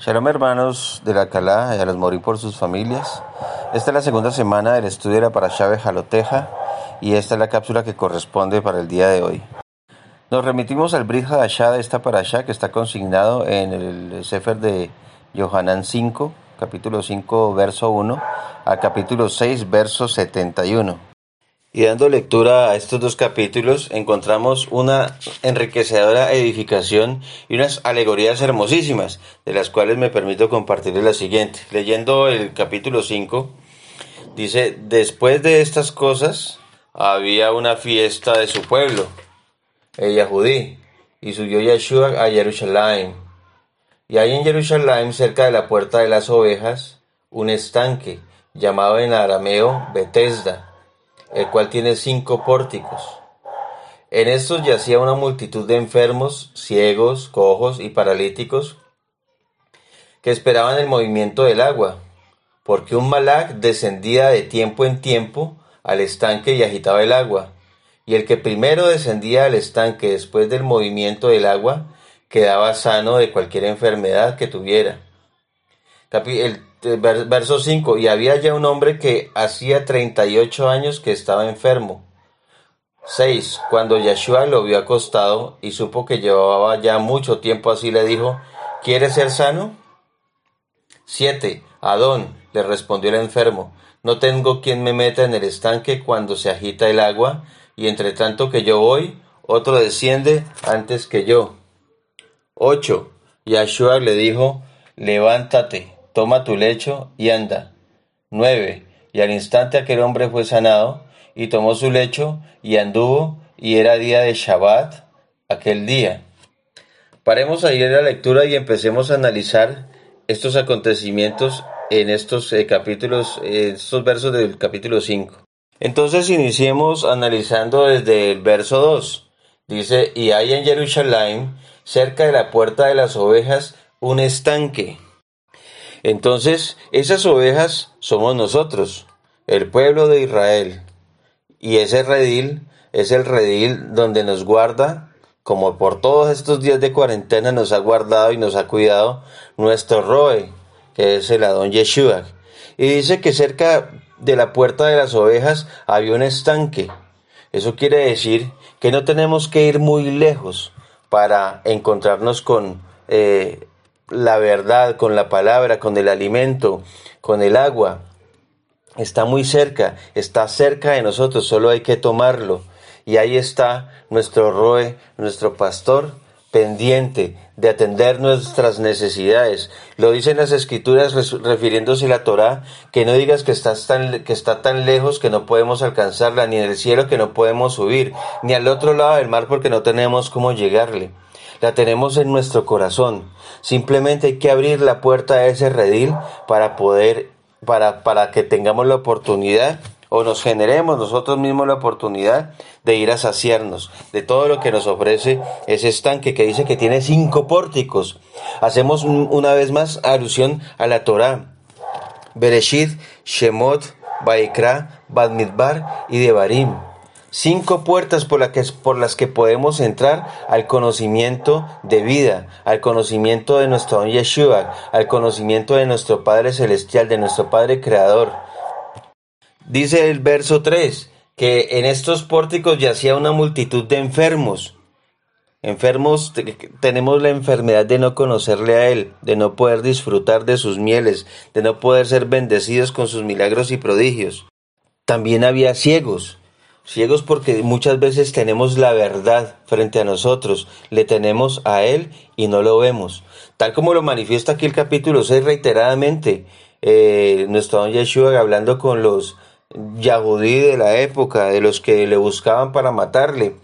Shalom hermanos de la Calá y a los morir por sus familias. Esta es la segunda semana del estudio de la Parashá Jaloteja y esta es la cápsula que corresponde para el día de hoy. Nos remitimos al Brit Hadashah de esta Parashá que está consignado en el Sefer de Yohanan 5, capítulo 5, verso 1, a capítulo 6, verso 71. Y dando lectura a estos dos capítulos, encontramos una enriquecedora edificación y unas alegorías hermosísimas, de las cuales me permito compartirles la siguiente. Leyendo el capítulo 5, dice, después de estas cosas, había una fiesta de su pueblo, el Yahudí, y subió Yeshua a Jerusalén. Y hay en Jerusalén, cerca de la puerta de las ovejas, un estanque, llamado en arameo Bethesda el cual tiene cinco pórticos. En estos yacía una multitud de enfermos, ciegos, cojos y paralíticos que esperaban el movimiento del agua, porque un malac descendía de tiempo en tiempo al estanque y agitaba el agua, y el que primero descendía al estanque después del movimiento del agua quedaba sano de cualquier enfermedad que tuviera. El verso 5, y había ya un hombre que hacía 38 años que estaba enfermo. 6. Cuando Yeshua lo vio acostado y supo que llevaba ya mucho tiempo así, le dijo, ¿quieres ser sano? 7. Adón, le respondió el enfermo, no tengo quien me meta en el estanque cuando se agita el agua, y entre tanto que yo voy, otro desciende antes que yo. 8. Yeshua le dijo, levántate, toma tu lecho y anda. 9. Y al instante aquel hombre fue sanado, y tomó su lecho y anduvo, y era día de Shabbat aquel día. Paremos ahí la lectura y empecemos a analizar estos acontecimientos en estos eh, capítulos, estos versos del capítulo 5. Entonces iniciemos analizando desde el verso 2. Dice, y hay en Jerusalén, cerca de la puerta de las ovejas, un estanque entonces, esas ovejas somos nosotros, el pueblo de Israel. Y ese redil es el redil donde nos guarda, como por todos estos días de cuarentena nos ha guardado y nos ha cuidado nuestro Roe, que es el Adón Yeshua. Y dice que cerca de la puerta de las ovejas había un estanque. Eso quiere decir que no tenemos que ir muy lejos para encontrarnos con eh, la verdad, con la palabra, con el alimento, con el agua. Está muy cerca, está cerca de nosotros, solo hay que tomarlo. Y ahí está nuestro roe, nuestro pastor, pendiente de atender nuestras necesidades. Lo dicen las escrituras refiriéndose a la Torá, que no digas que, tan, que está tan lejos que no podemos alcanzarla, ni en el cielo que no podemos subir, ni al otro lado del mar porque no tenemos cómo llegarle la tenemos en nuestro corazón. Simplemente hay que abrir la puerta de ese redil para poder, para, para que tengamos la oportunidad o nos generemos nosotros mismos la oportunidad de ir a saciarnos de todo lo que nos ofrece ese estanque que dice que tiene cinco pórticos. Hacemos una vez más alusión a la Torah. Bereshit, Shemot, Baikra, Badmidbar y Devarim cinco puertas por, que, por, las que podemos entrar al conocimiento de vida, al conocimiento de nuestro don Yeshua, al conocimiento de nuestro Padre Celestial, de nuestro Padre Creador. Dice el verso 3 que en estos pórticos yacía una multitud de enfermos. Enfermos tenemos la enfermedad de no conocerle a Él, de no poder disfrutar de sus mieles, de no poder ser bendecidos con sus milagros y prodigios. También había ciegos, Ciegos porque muchas veces tenemos la verdad frente a nosotros, le tenemos a Él y no lo vemos. Tal como lo manifiesta aquí el capítulo 6 reiteradamente, eh, nuestro don Yeshua hablando con los Yahudí de la época, de los que le buscaban para matarle,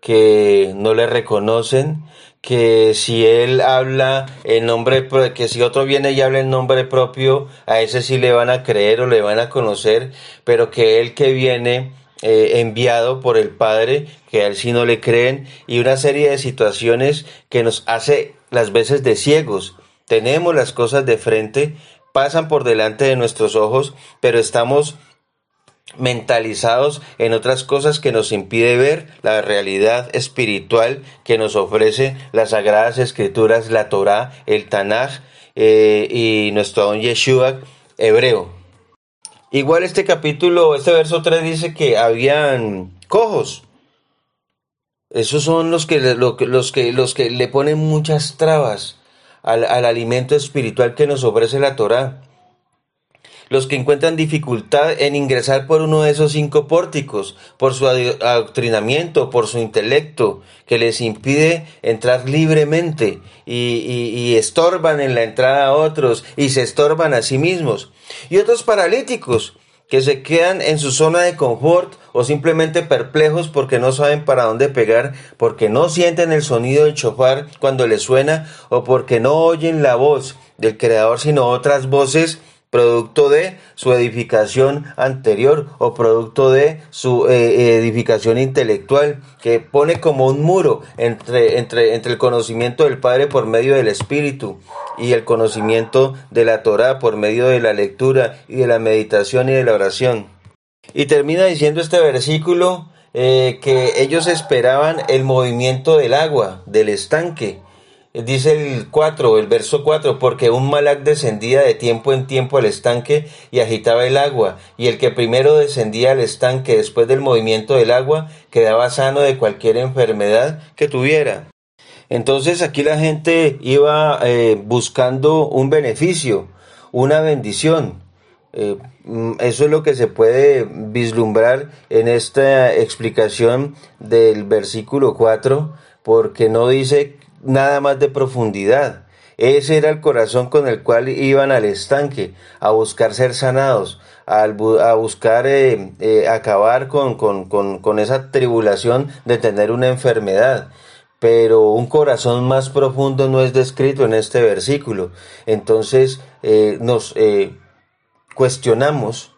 que no le reconocen, que si él habla en nombre, que si otro viene y habla en nombre propio, a ese sí le van a creer o le van a conocer, pero que él que viene eh, enviado por el Padre, que a él sí no le creen, y una serie de situaciones que nos hace las veces de ciegos. Tenemos las cosas de frente, pasan por delante de nuestros ojos, pero estamos mentalizados en otras cosas que nos impide ver la realidad espiritual que nos ofrece las sagradas escrituras, la Torá, el Tanaj eh, y nuestro don Yeshua hebreo. Igual este capítulo, este verso 3 dice que habían cojos. Esos son los que, los que, los que le ponen muchas trabas al, al alimento espiritual que nos ofrece la Torá los que encuentran dificultad en ingresar por uno de esos cinco pórticos, por su adoctrinamiento, por su intelecto, que les impide entrar libremente y, estorban en la entrada a otros y se estorban a sí mismos. Y otros paralíticos que se quedan en su zona de confort o simplemente perplejos porque no saben para dónde pegar, porque no sienten el sonido del chofar cuando les suena o porque no oyen la voz del Creador sino otras voces producto de su edificación anterior o producto de su eh, edificación intelectual, que pone como un muro entre, entre, entre el conocimiento del Padre por medio del Espíritu y el conocimiento de la Torah por medio de la lectura y de la meditación y de la oración. Y termina diciendo este versículo eh, que ellos esperaban el movimiento del agua, del estanque, Dice el 4, el verso 4, porque un malac descendía de tiempo en tiempo al estanque y agitaba el agua, y el que primero descendía al estanque después del movimiento del agua quedaba sano de cualquier enfermedad que tuviera. Entonces aquí la gente iba eh, buscando un beneficio, una bendición. Eh, mm, eso es lo que se puede vislumbrar en esta explicación del versículo 4, porque no dice nada más de profundidad. Ese era el corazón con el cual iban al estanque, a buscar ser sanados, a, buscar eh, eh, acabar con, con, esa tribulación de tener una enfermedad. Pero un corazón más profundo no es descrito en este versículo. Entonces eh, nos cuestionamos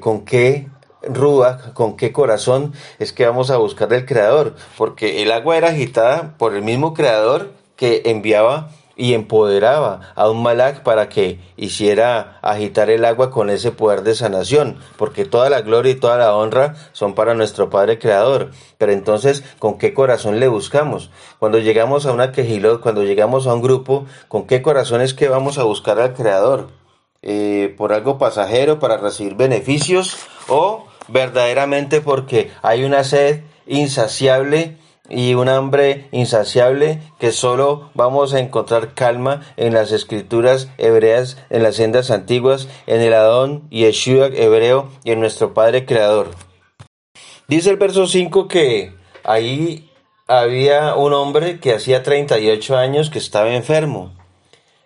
con qué Rúa, con qué corazón es que vamos a buscar del Creador, porque el agua era agitada por el mismo Creador que enviaba y empoderaba a un Malak para que hiciera agitar el agua con ese poder de sanación, porque toda la gloria y toda la honra son para nuestro Padre Creador. Pero entonces, ¿con qué corazón le buscamos? Cuando llegamos a una quejilot, cuando llegamos a un grupo, ¿con qué corazón es que vamos a buscar al Creador? Eh, ¿Por algo pasajero, para recibir beneficios o verdaderamente porque hay una sed insaciable y un hambre insaciable que solo vamos a encontrar calma en las escrituras hebreas, en las sendas antiguas, en el Adón y Yeshua hebreo y en nuestro Padre Creador. Dice el verso 5 que ahí había un hombre que hacía 38 años que estaba enfermo.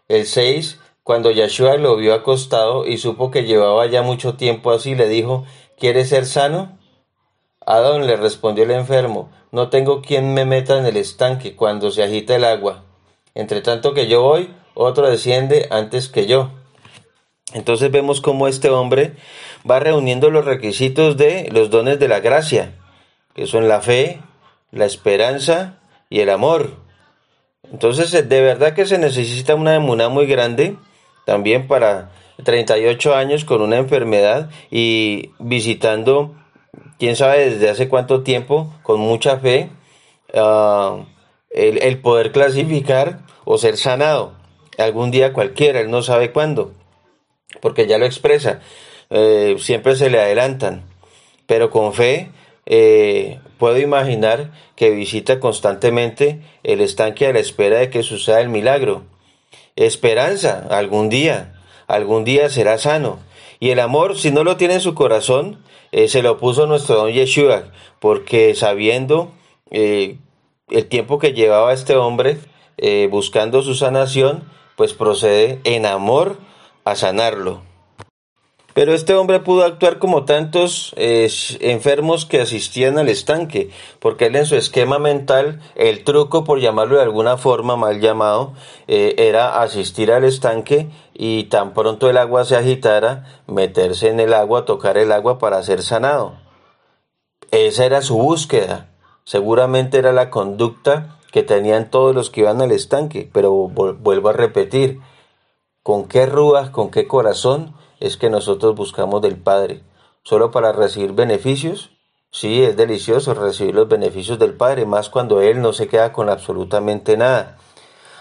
El 6, cuando Yeshua lo vio acostado y supo que llevaba ya mucho tiempo así, le dijo, ¿Quieres ser sano? Adón le respondió el enfermo, no tengo quien me meta en el estanque cuando se agita el agua. Entre tanto que yo voy, otro desciende antes que yo. Entonces vemos cómo este hombre va reuniendo los requisitos de los dones de la gracia, que son la fe, la esperanza y el amor. Entonces de verdad que se necesita una emuná muy grande también para 38 años con una enfermedad y visitando, quién sabe desde hace cuánto tiempo, con mucha fe, ah, el, poder clasificar o ser sanado. Algún día cualquiera, él no sabe cuándo, porque ya lo expresa, eh, siempre se le adelantan, pero con fe eh, puedo imaginar que visita constantemente el estanque a la espera de que suceda el milagro. Esperanza, algún día, algún día será sano. Y el amor, si no lo tiene en su corazón, eh, se lo puso nuestro don Yeshua, porque sabiendo eh, el tiempo que llevaba este hombre eh, buscando su sanación, pues procede en amor a sanarlo. Pero este hombre pudo actuar como tantos eh, enfermos que asistían al estanque, porque él en su esquema mental, el truco, por llamarlo de alguna forma mal llamado, eh, era asistir al estanque y tan pronto el agua se agitara, meterse en el agua, tocar el agua para ser sanado. Esa era su búsqueda. Seguramente era la conducta que tenían todos los que iban al estanque, pero vuelvo a repetir, ¿con qué rúas, con qué corazón? Es que nosotros buscamos del Padre. solo para recibir beneficios. Sí, es delicioso recibir los beneficios del Padre, más cuando Él no se queda con absolutamente nada.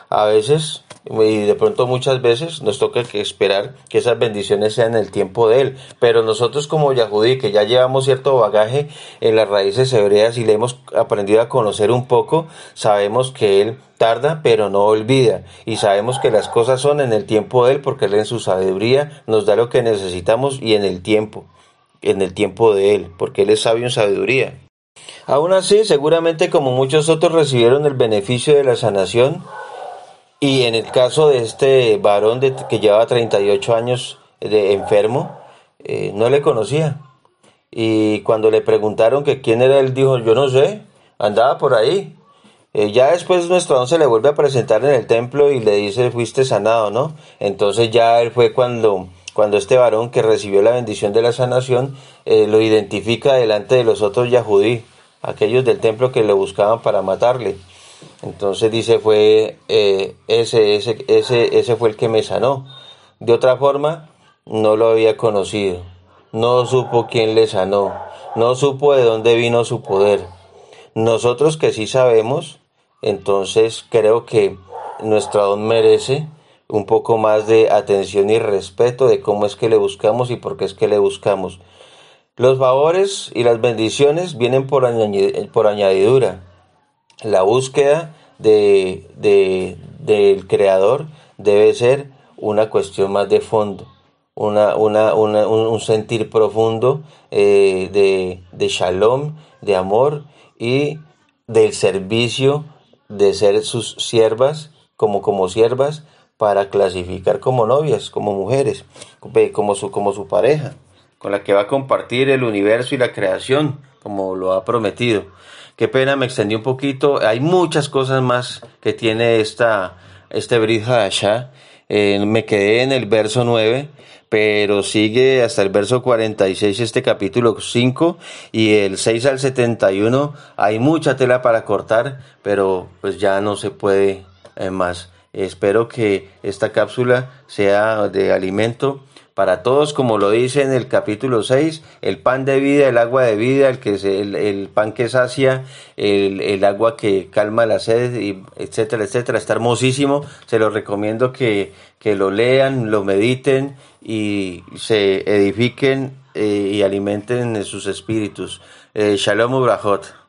A veces, y de pronto muchas veces, nos toca que esperar que esas bendiciones sean el tiempo de Él. Pero nosotros como Yahudí, que ya llevamos cierto bagaje en las raíces hebreas y le hemos aprendido a conocer un poco, sabemos que Él tarda, pero no olvida. Y sabemos que las cosas son en el tiempo de Él, porque Él en su sabiduría nos da lo que necesitamos y en el tiempo en el tiempo de Él, porque Él es sabio en sabiduría. Aún así, seguramente como muchos otros recibieron el beneficio de la sanación, y en el caso de este varón de, que llevaba 38 años de enfermo, eh, no le conocía. Y cuando le preguntaron que quién era él, dijo, yo no sé, andaba por ahí. Eh, ya después nuestro don se le vuelve a presentar en el templo y le dice, fuiste sanado, ¿no? Entonces ya él fue cuando cuando este varón que recibió la bendición de la sanación eh, lo identifica delante de los otros yahudí, aquellos del templo que lo buscaban para matarle. Entonces dice, fue eh, ese, ese, ese, ese fue el que me sanó. De otra forma, no lo había conocido, no supo quién le sanó, no supo de dónde vino su poder. Nosotros que sí sabemos, entonces creo que nuestro don merece un poco más de atención y respeto de cómo es que le buscamos y por qué es que le buscamos. Los favores y las bendiciones vienen por, añadidura. La búsqueda de, del Creador debe ser una cuestión más de fondo, una, una, un, sentir profundo eh, de, de shalom, de amor y del servicio de ser sus siervas como como siervas para clasificar como novias, como mujeres, como su, como su pareja, con la que va a compartir el universo y la creación, como lo ha prometido. Qué pena, me extendí un poquito. Hay muchas cosas más que tiene esta, este Brit. Eh, me quedé en el verso 9, pero sigue hasta el verso 46 este capítulo 5 y el 6 al 71 hay mucha tela para cortar, pero pues ya no se puede eh, más. Espero que esta cápsula sea de alimento para todos, como lo dice en el capítulo 6, el pan de vida, el agua de vida, el, que el, pan que sacia, el, agua que calma la sed, y etcétera, etcétera. Está hermosísimo, se lo recomiendo que, que lo lean, lo mediten y se edifiquen eh, y alimenten sus espíritus. Eh, shalom Ubrahot.